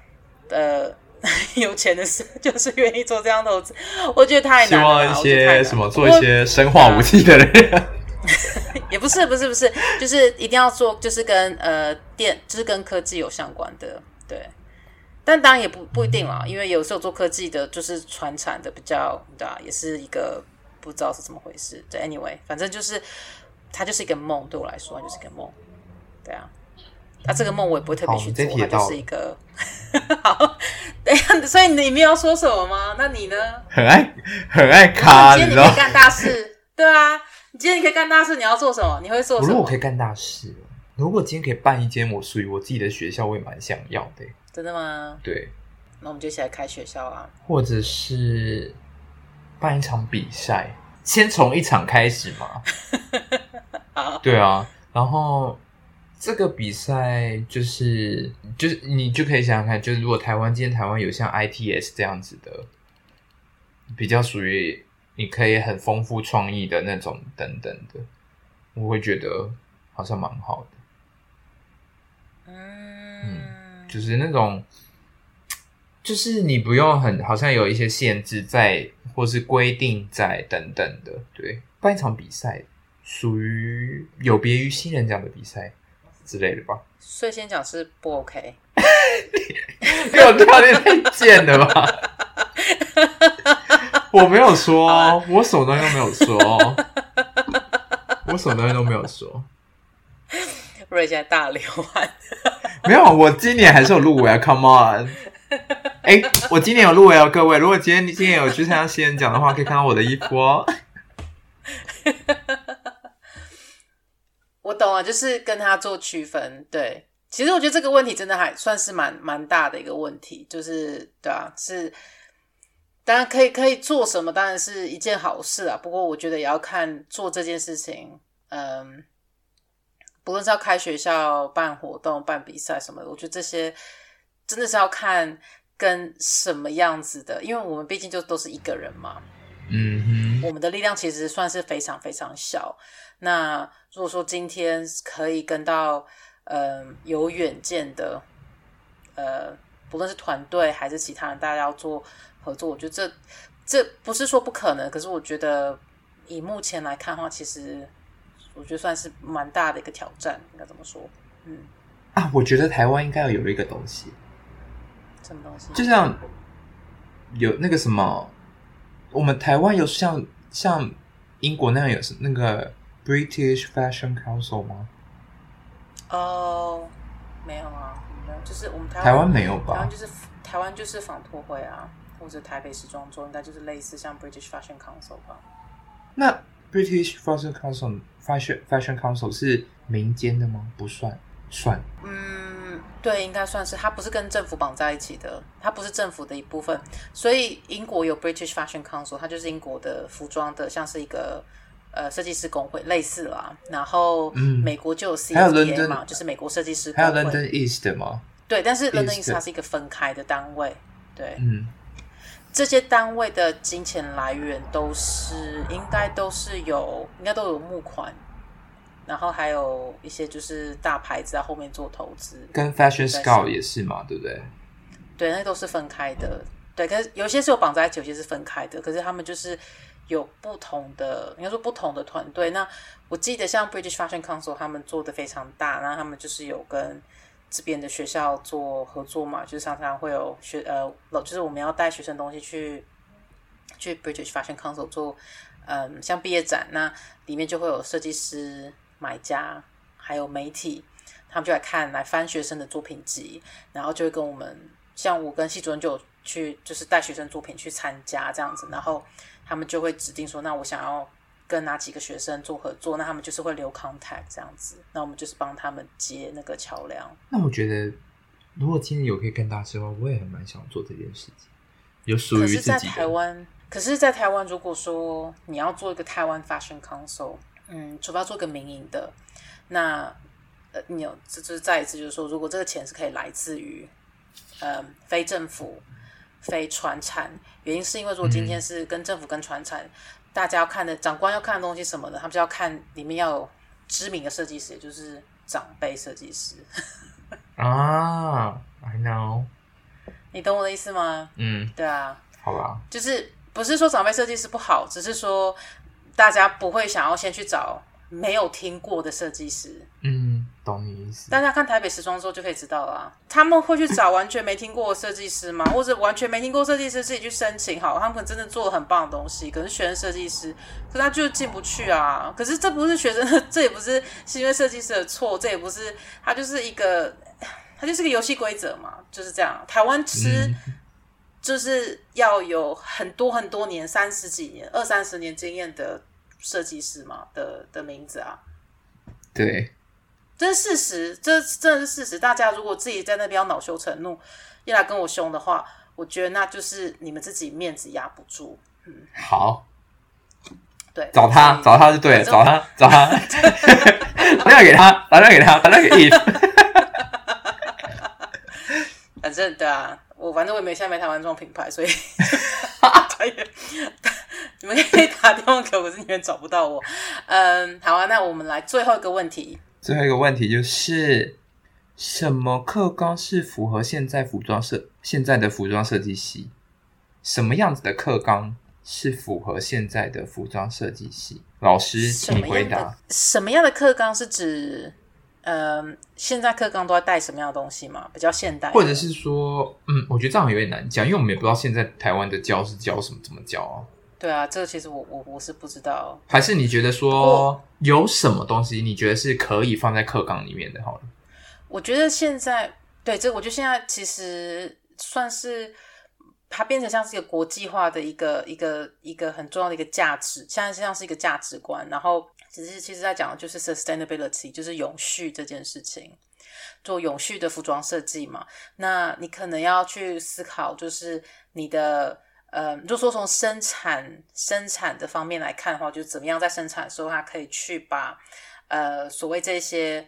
呃 有钱的是，就是愿意做这样投资。我觉得太难了。希望一些什么做一些生化武器的人，也不是不是不是，就是一定要做，就是跟呃电，就是跟科技有相关的，对。但当然也不不一定啦，因为有时候做科技的，就是传产的比较，对吧？也是一个不知道是怎么回事。对，anyway，反正就是它就是一个梦，对我来说就是一个梦。对啊，那、啊、这个梦我也不会特别去做，它就是一个。好，等一下，所以你没有说什么吗？那你呢？很爱很爱卡，今天你可以干大事，对啊，你今天你可以干大事，你要做什么？你会做什么？如果我可以干大事，如果今天可以办一间我属于我自己的学校，我也蛮想要的。真的吗？对，那我们就一起来开学校啊，或者是办一场比赛，先从一场开始嘛。好，对啊，然后这个比赛就是就是你就可以想想看，就是如果台湾今天台湾有像 ITS 这样子的，比较属于你可以很丰富创意的那种等等的，我会觉得好像蛮好的。嗯，就是那种，就是你不用很好像有一些限制在，或是规定在等等的，对，办一场比赛，属于有别于新人奖的比赛之类的吧。所以先讲是不 OK，给我跳的太贱了吧？我没有说，我什么东西都没有说，我什么东西都没有说。瑞现在大流汗。没有，我今年还是有入围啊！Come on，哎、欸，我今年有入围哦，各位。如果今天你今年有去参加新人奖的话，可以看到我的衣服哦。我懂了，就是跟他做区分。对，其实我觉得这个问题真的还算是蛮蛮大的一个问题，就是对啊，是当然可以可以做什么，当然是一件好事啊。不过我觉得也要看做这件事情，嗯。无论是要开学校、办活动、办比赛什么的，我觉得这些真的是要看跟什么样子的，因为我们毕竟就都是一个人嘛。嗯哼，我们的力量其实算是非常非常小。那如果说今天可以跟到嗯、呃、有远见的呃，不论是团队还是其他人，大家要做合作，我觉得这这不是说不可能，可是我觉得以目前来看的话，其实。我觉得算是蛮大的一个挑战，应该怎么说？嗯啊，我觉得台湾应该要有一个东西，什么东西？就像有那个什么，我们台湾有像像英国那样有那个 British Fashion Council 吗？哦，没有啊，没有，就是我们台湾台湾没有吧？台湾就是台湾就是纺拓会啊，或者台北时装周，应该就是类似像 British Fashion Council 吧？那 British Fashion Council Fashion Fashion Council 是民间的吗？不算，算。嗯，对，应该算是。它不是跟政府绑在一起的，它不是政府的一部分。所以英国有 British Fashion Council，它就是英国的服装的，像是一个呃设计师工会类似啦。然后，嗯，美国就有 CFDA 嘛，就是美国设计师工会。还有 London East 吗？对，但是 London East 它是一个分开的单位。对，嗯。这些单位的金钱来源都是应该都是有，应该都有募款，然后还有一些就是大牌子在后面做投资，跟 Fashion Scout 也是嘛，对不对？对，那都是分开的。对，可是有些是有绑在一起，有些是分开的。可是他们就是有不同的，应该说不同的团队。那我记得像 British Fashion Council 他们做的非常大，然后他们就是有跟。这边的学校做合作嘛，就是常常会有学呃，就是我们要带学生东西去去 British Fashion Council 做，嗯，像毕业展，那里面就会有设计师、买家，还有媒体，他们就来看来翻学生的作品集，然后就会跟我们，像我跟系主任就有去，就是带学生作品去参加这样子，然后他们就会指定说，那我想要。跟哪几个学生做合作，那他们就是会留 contact 这样子，那我们就是帮他们接那个桥梁。那我觉得，如果今天有可以跟大师的话，我也很蛮想做这件事情。有属于自己的。可是，在台湾，可是，在台湾，如果说你要做一个台湾 Fashion Council，嗯，除非要做一个民营的，那呃，你有这就是再一次就是说，如果这个钱是可以来自于呃非政府、非传产，原因是因为如果今天是跟政府跟传产。嗯大家要看的长官要看的东西什么的，他们就要看里面要有知名的设计师，也就是长辈设计师啊。I know，你懂我的意思吗？嗯，对啊，好吧，就是不是说长辈设计师不好，只是说大家不会想要先去找没有听过的设计师。嗯。懂你意思。大家看台北时装周就可以知道了啊，他们会去找完全没听过的设计师吗？或者完全没听过设计师自己去申请好，他们可能真的做了很棒的东西，可是学生设计师，可是他就进不去啊。可是这不是学生的，这也不是是因为设计师的错，这也不是，他就是一个，他就是个游戏规则嘛，就是这样。台湾吃就是要有很多很多年，三十几年、二三十年经验的设计师嘛的的名字啊，对。这是事实，这真的是事实。大家如果自己在那边要恼羞成怒，要来跟我凶的话，我觉得那就是你们自己面子压不住。嗯，好，对，找他，找他就对了，找他，找他，打电话给他，打电话给他，打电话给 Eve。反正对啊，我反正我也没现在没台湾这种品牌，所以 你们可以打电话给我，可是你们找不到我。嗯，好啊，那我们来最后一个问题。最后一个问题就是，什么课纲是符合现在服装设现在的服装设计系？什么样子的课纲是符合现在的服装设计系？老师，请回答。什么样的课纲是指？嗯，现在课纲都要带什么样的东西嘛？比较现代，或者是说，嗯，我觉得这样有点难讲，因为我们也不知道现在台湾的教是教什么，怎么教啊？对啊，这个其实我我我是不知道。还是你觉得说有什么东西，你觉得是可以放在课纲里面的？好了，我觉得现在对这个，我觉得现在其实算是它变成像是一个国际化的一个一个一个很重要的一个价值，现在像是一个价值观，然后。其实，其实在讲的就是 sustainability，就是永续这件事情，做永续的服装设计嘛。那你可能要去思考，就是你的呃，就说从生产生产的方面来看的话，就怎么样在生产的时候，它可以去把呃所谓这些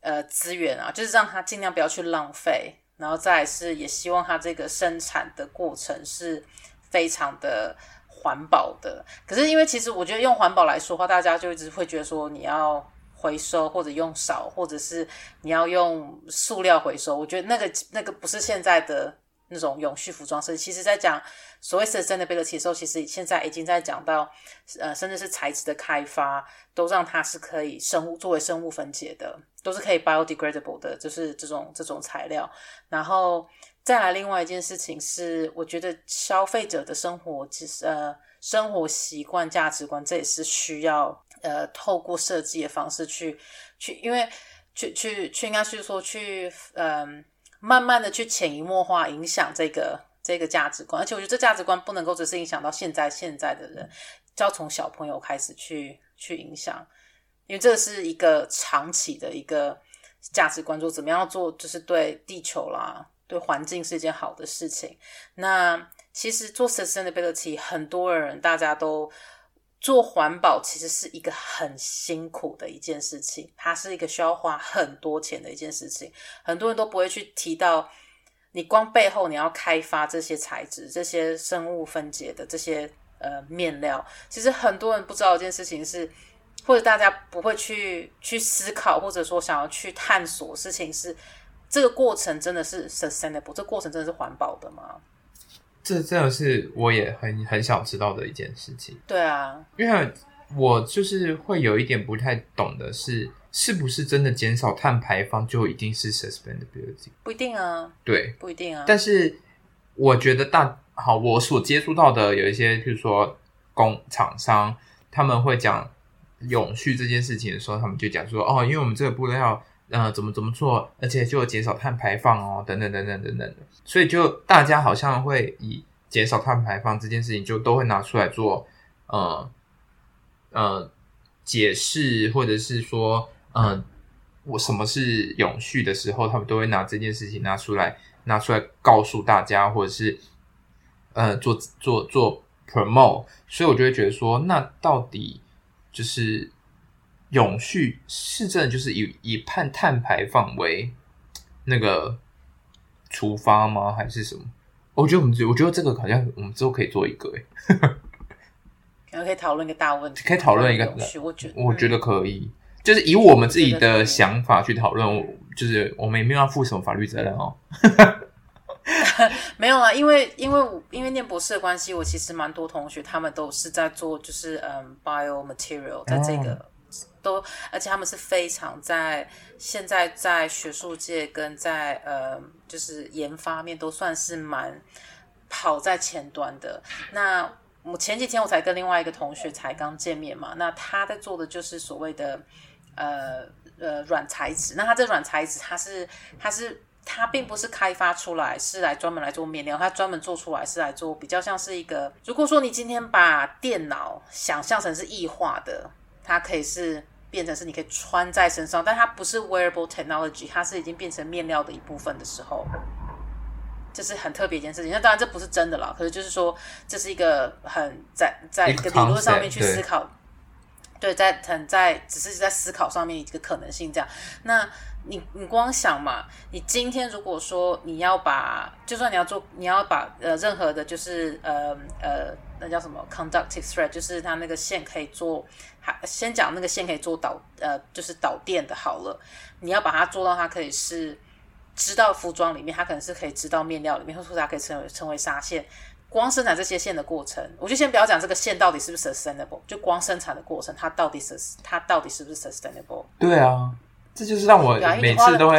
呃资源啊，就是让它尽量不要去浪费，然后再是也希望它这个生产的过程是非常的。环保的，可是因为其实我觉得用环保来说话，大家就一直会觉得说你要回收或者用少，或者是你要用塑料回收。我觉得那个那个不是现在的那种永续服装设计。其实，在讲所谓 sustainability 的时候，其实现在已经在讲到呃，甚至是材质的开发，都让它是可以生物作为生物分解的，都是可以 biodegradable 的，就是这种这种材料，然后。再来，另外一件事情是，我觉得消费者的生活其实呃生活习惯、价值观，这也是需要呃透过设计的方式去去，因为去去去，应该是说去嗯、慢慢的去潜移默化影响这个这个价值观，而且我觉得这价值观不能够只是影响到现在现在的人，就要从小朋友开始去去影响，因为这是一个长期的一个价值观，就怎么样做就是对地球啦。对环境是一件好的事情。那其实做 sustainability，很多人大家都做环保，其实是一个很辛苦的一件事情。它是一个需要花很多钱的一件事情。很多人都不会去提到，你光背后你要开发这些材质、这些生物分解的这些呃面料。其实很多人不知道一件事情是，或者大家不会去去思考，或者说想要去探索事情是。这个过程真的是 sustainable，这个过程真的是环保的吗？这真的是我也很很想知道的一件事情。对啊，因为我就是会有一点不太懂的是，是不是真的减少碳排放就一定是 sustainability？不一定啊，对，不一定啊。但是我觉得大好，我所接触到的有一些，譬如说工厂商，他们会讲永续这件事情的时候，他们就讲说，哦，因为我们这个布料。呃，怎么怎么做，而且就减少碳排放哦，等等等等等等的，所以就大家好像会以减少碳排放这件事情，就都会拿出来做，呃呃解释，或者是说，呃，我什么是永续的时候，他们都会拿这件事情拿出来，拿出来告诉大家，或者是呃做做做 promote，所以我就会觉得说，那到底就是。永续是真的就是以以碳碳排放为那个出发吗？还是什么？我觉得我们我觉得这个好像我们之后可以做一个诶，可能可以讨论一个大问题，可以讨论一个。我觉得我觉得可以，就是以我们自己的想法去讨论，就是我们也没有要负什么法律责任哦。没有啊，因为因为因为念博士的关系，我其实蛮多同学他们都是在做，就是嗯，bio material 在这个。都，而且他们是非常在现在在学术界跟在呃，就是研发面都算是蛮跑在前端的。那我前几天我才跟另外一个同学才刚见面嘛，那他在做的就是所谓的呃呃软材质。那他这软材质，它是它是它并不是开发出来是来专门来做面料，它专门做出来是来做比较像是一个。如果说你今天把电脑想象成是异化的，它可以是。变成是你可以穿在身上，但它不是 wearable technology，它是已经变成面料的一部分的时候，这是很特别一件事情。那当然这不是真的啦，可是就是说这是一个很在在一个理论上面去思考，对，在很在只是在思考上面一个可能性这样。那你你光想嘛，你今天如果说你要把，就算你要做，你要把呃任何的，就是呃呃那叫什么 conductive thread，就是它那个线可以做，先讲那个线可以做导呃就是导电的好了，你要把它做到它可以是织到服装里面，它可能是可以织到面料里面，或者它可以成为成为纱线。光生产这些线的过程，我就先不要讲这个线到底是不是 sustainable，就光生产的过程，它到底是它到底是不是 sustainable？对啊。这就是让我每次都会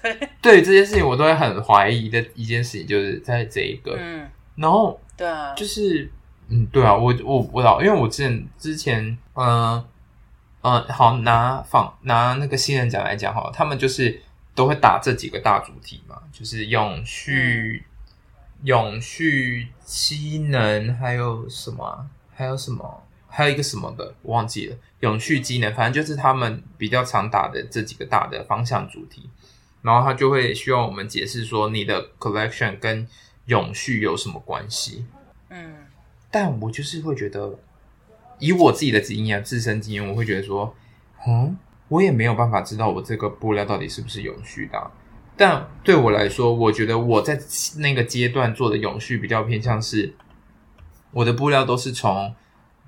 对 对这件事情我都会很怀疑的一件事情，就是在这一个，嗯，然后对啊，就是嗯，对啊，我我我老，因为我之前之前，嗯、呃、嗯、呃，好拿仿拿那个新人奖来讲哈，他们就是都会打这几个大主题嘛，就是永续、嗯、永续机能，还有什么，还有什么。还有一个什么的，我忘记了。永续机能，反正就是他们比较常打的这几个大的方向主题。然后他就会需要我们解释说，你的 collection 跟永续有什么关系？嗯，但我就是会觉得，以我自己的经验、自身经验，我会觉得说，嗯，我也没有办法知道我这个布料到底是不是永续的。但对我来说，我觉得我在那个阶段做的永续比较偏向是，我的布料都是从。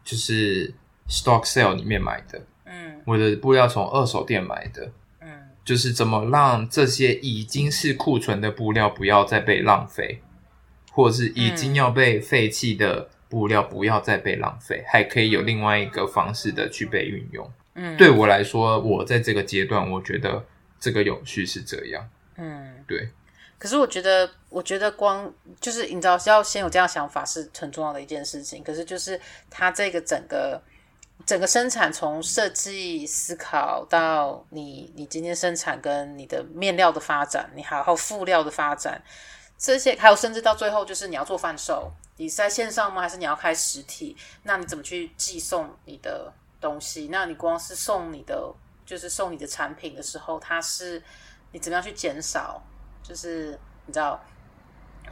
就是 stock sale 里面买的，嗯，我的布料从二手店买的，嗯，就是怎么让这些已经是库存的布料不要再被浪费，或者是已经要被废弃的布料不要再被浪费，还可以有另外一个方式的去被运用。嗯，对我来说，我在这个阶段，我觉得这个永续是这样。嗯，对。可是我觉得，我觉得光就是你知道，要先有这样想法是很重要的一件事情。可是就是它这个整个整个生产，从设计思考到你你今天生产跟你的面料的发展，你还有辅料的发展，这些还有甚至到最后就是你要做贩售，你是在线上吗？还是你要开实体？那你怎么去寄送你的东西？那你光是送你的就是送你的产品的时候，它是你怎么样去减少？就是你知道，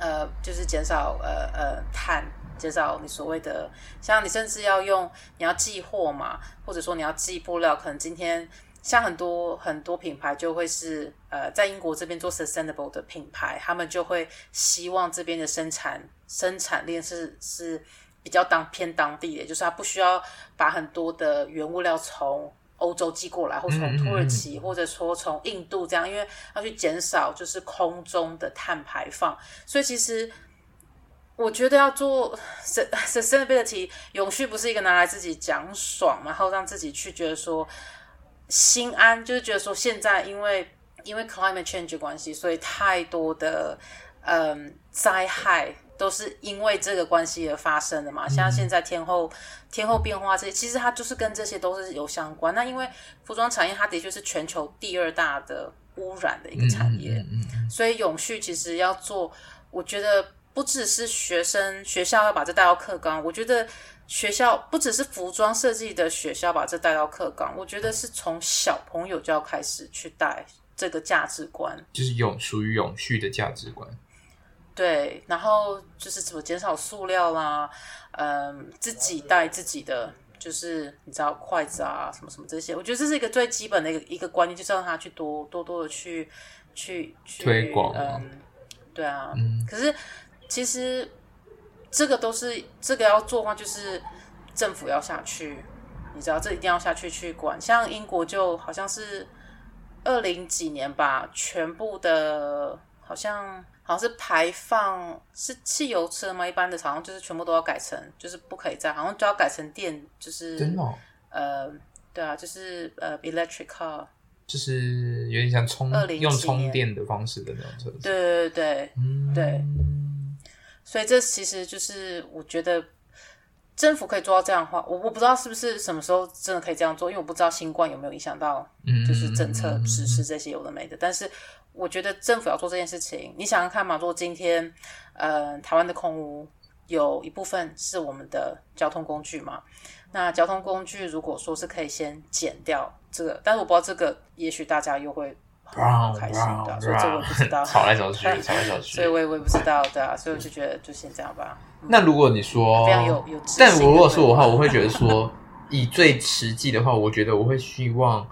呃，就是减少呃呃碳，减少你所谓的，像你甚至要用你要寄货嘛，或者说你要寄布料，可能今天像很多很多品牌就会是呃在英国这边做 sustainable 的品牌，他们就会希望这边的生产生产链是是比较当偏当地的，就是他不需要把很多的原物料从。欧洲寄过来，或从土耳其，或者说从印度这样，因为要去减少就是空中的碳排放，所以其实我觉得要做 sustainability 永续不是一个拿来自己讲爽，然后让自己去觉得说心安，就是觉得说现在因为因为 climate change 关系，所以太多的嗯灾害。都是因为这个关系而发生的嘛，像现在天后、天后变化这些，其实它就是跟这些都是有相关。那因为服装产业它的确是全球第二大的污染的一个产业，所以永续其实要做，我觉得不只是学生学校要把这带到课纲，我觉得学校不只是服装设计的学校把这带到课纲，我觉得是从小朋友就要开始去带这个价值观，就是永属于永续的价值观。对，然后就是怎么减少塑料啦，嗯，自己带自己的，就是你知道筷子啊，什么什么这些，我觉得这是一个最基本的一个一个观念，就是让他去多多多的去去去推广，嗯，对啊，嗯，可是其实这个都是这个要做的话，就是政府要下去，你知道这一定要下去去管，像英国就好像是二零几年吧，全部的好像。好像是排放是汽油车吗？一般的好像就是全部都要改成，就是不可以再，好像就要改成电，就是真的、哦，呃，对啊，就是呃，electric car，就是有点像充用充电的方式的那种车子。对对对对，嗯、对，所以这其实就是我觉得政府可以做到这样的话，我我不知道是不是什么时候真的可以这样做，因为我不知道新冠有没有影响到，就是政策实施这些有的没的，但是。我觉得政府要做这件事情，你想想看嘛，如果今天，呃，台湾的空屋有一部分是我们的交通工具嘛。那交通工具如果说是可以先减掉这个，但是我不知道这个，也许大家又会很开心的，所以这我不知道。吵来吵去，吵来吵去，所以我也我也不知道，的啊，所以我就觉得就先这样吧。那如果你说非常有有，但我如果说我的话，我会觉得说，以最实际的话，我觉得我会希望，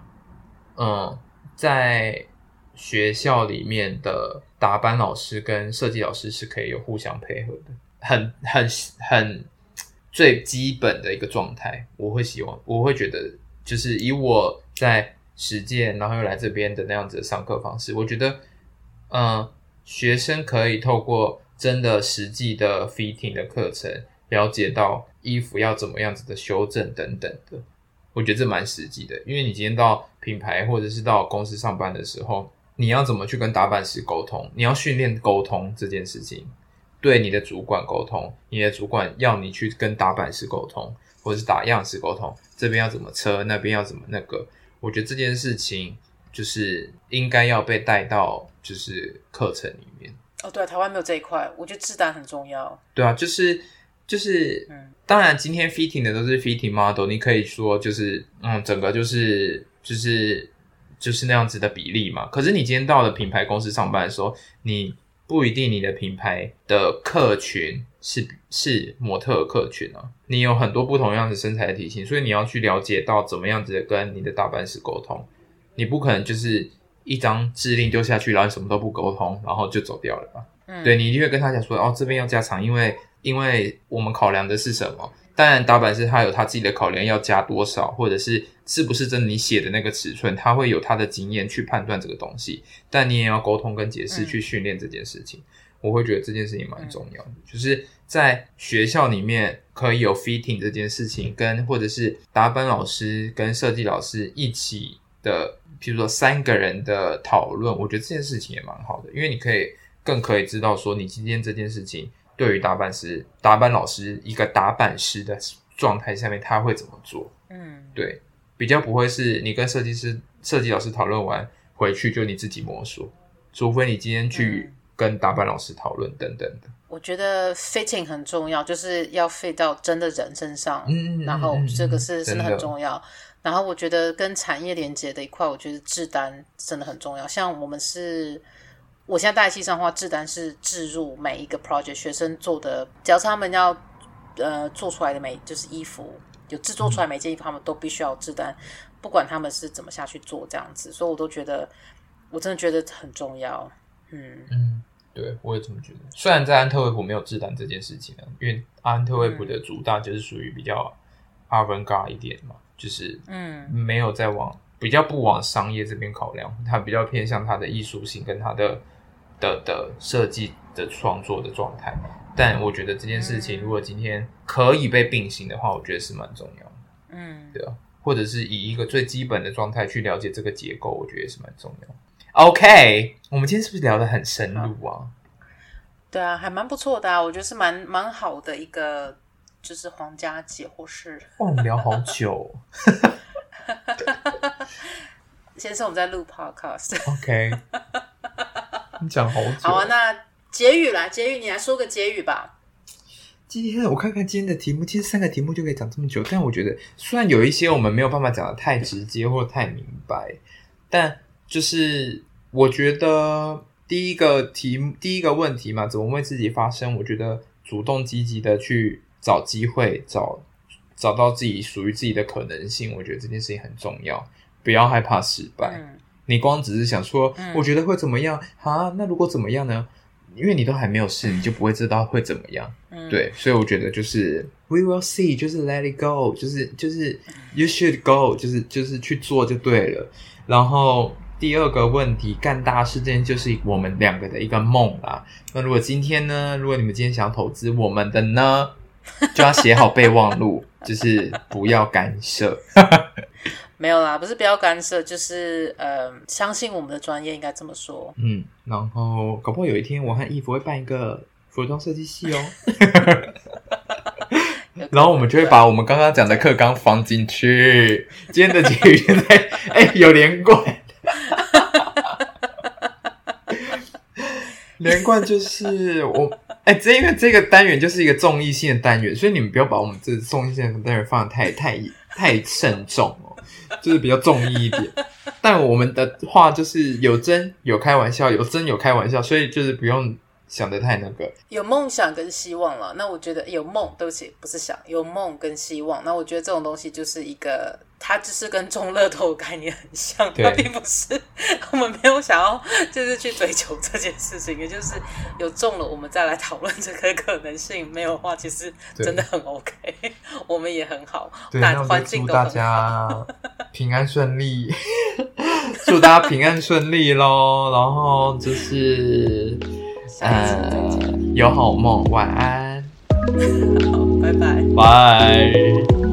嗯，在学校里面的打班老师跟设计老师是可以有互相配合的，很很很最基本的一个状态。我会希望，我会觉得，就是以我在实践，然后又来这边的那样子的上课方式，我觉得，嗯，学生可以透过。真的实际的 fitting 的课程，了解到衣服要怎么样子的修正等等的，我觉得这蛮实际的。因为你今天到品牌或者是到公司上班的时候，你要怎么去跟打版师沟通？你要训练沟通这件事情，对你的主管沟通，你的主管要你去跟打版师沟通，或者是打样式沟通，这边要怎么车，那边要怎么那个？我觉得这件事情就是应该要被带到就是课程里面。哦，对，台湾没有这一块，我觉得质感很重要。对啊，就是就是，嗯，当然今天 fitting 的都是 fitting model，你可以说就是，嗯，整个就是就是就是那样子的比例嘛。可是你今天到了品牌公司上班的时候，你不一定你的品牌的客群是是模特客群啊，你有很多不同样子身材的体型，所以你要去了解到怎么样子的跟你的打扮师沟通，你不可能就是。一张指令丢下去，然后什么都不沟通，然后就走掉了吧？嗯，对，你一定会跟他讲说，哦，这边要加长，因为因为我们考量的是什么？当然，打板师他有他自己的考量，要加多少，或者是是不是真的你写的那个尺寸，他会有他的经验去判断这个东西。但你也要沟通跟解释，去训练这件事情。嗯，我会觉得这件事情蛮重要的，就是在学校里面可以有 fitting 这件事情，跟或者是打板老师跟设计老师一起的。譬如说三个人的讨论，我觉得这件事情也蛮好的，因为你可以更可以知道说，你今天这件事情对于打板师、打板老师一个打板师的状态下面，他会怎么做？嗯，对，比较不会是你跟设计师、设计老师讨论完回去就你自己摸索，除非你今天去跟打扮老师讨论等等的。我觉得 fitting 很重要，就是要 fit 到真的人身上，嗯，然后这个是真的很重要。然后我觉得跟产业连接的一块，我觉得制单真的很重要。像我们是，我现在大一系上的话，制单是置入每一个 project 学生做的，只要是他们要呃做出来的每就是衣服，有制作出来每件衣服，他们都必须要制单，不管他们是怎么下去做这样子。所以我都觉得，我真的觉得很重要。嗯嗯，对，我也这么觉得。虽然在安特卫普没有制单这件事情呢，因为安特卫普的主打就是属于比较 avant-garde 一点嘛。就是，嗯，没有在往比较不往商业这边考量，它比较偏向它的艺术性跟它的的的设计的创作的状态。但我觉得这件事情如果今天可以被并行的话，我觉得是蛮重要的。嗯，对啊，或者是以一个最基本的状态去了解这个结构，我觉得也是蛮重要。OK，我们今天是不是聊得很深入啊？对啊，还蛮不错的啊，我觉得是蛮蛮好的一个。就是皇家解惑室。哇，我们聊好久。先生，我们在录 podcast。OK。你讲好久。好啊，那结语啦，结语你来说个结语吧。今天我看看今天的题目，其实三个题目就可以讲这么久，但我觉得虽然有一些我们没有办法讲的太直接或太明白，但就是我觉得第一个题目，第一个问题嘛，怎么为自己发声？我觉得主动积极的去。找机会，找找到自己属于自己的可能性，我觉得这件事情很重要。不要害怕失败。嗯、你光只是想说，嗯、我觉得会怎么样？啊，那如果怎么样呢？因为你都还没有试，你就不会知道会怎么样。嗯、对，所以我觉得就是 we will see，就是 let it go，就是就是 you should go，就是就是去做就对了。然后第二个问题，干大事这件就是我们两个的一个梦啦。那如果今天呢？如果你们今天想要投资我们的呢？就要写好备忘录，就是不要干涉。没有啦，不是不要干涉，就是呃，相信我们的专业，应该这么说。嗯，然后搞不好有一天我和衣服会办一个服装设计系哦。然后我们就会把我们刚刚讲的课纲放进去。今天的结语现在哎有连贯，哈哈哈哈哈哈连贯就是我。哎，这因为这个单元就是一个综艺性的单元，所以你们不要把我们这综艺性的单元放的太太太慎重哦，就是比较综艺一点。但我们的话就是有真有开玩笑，有真有开玩笑，所以就是不用。想的太那个，有梦想跟希望了。那我觉得有梦，对不起，不是想有梦跟希望。那我觉得这种东西就是一个，它就是跟中乐透概念很像，它并不是我们没有想要就是去追求这件事情，也就是有中了，我们再来讨论这个可能性。没有的话，其实真的很 OK，我们也很好，那环境都很好。祝大家平安顺利，祝大家平安顺利喽。然后就是。呃，有好梦，晚安。好，拜拜。拜。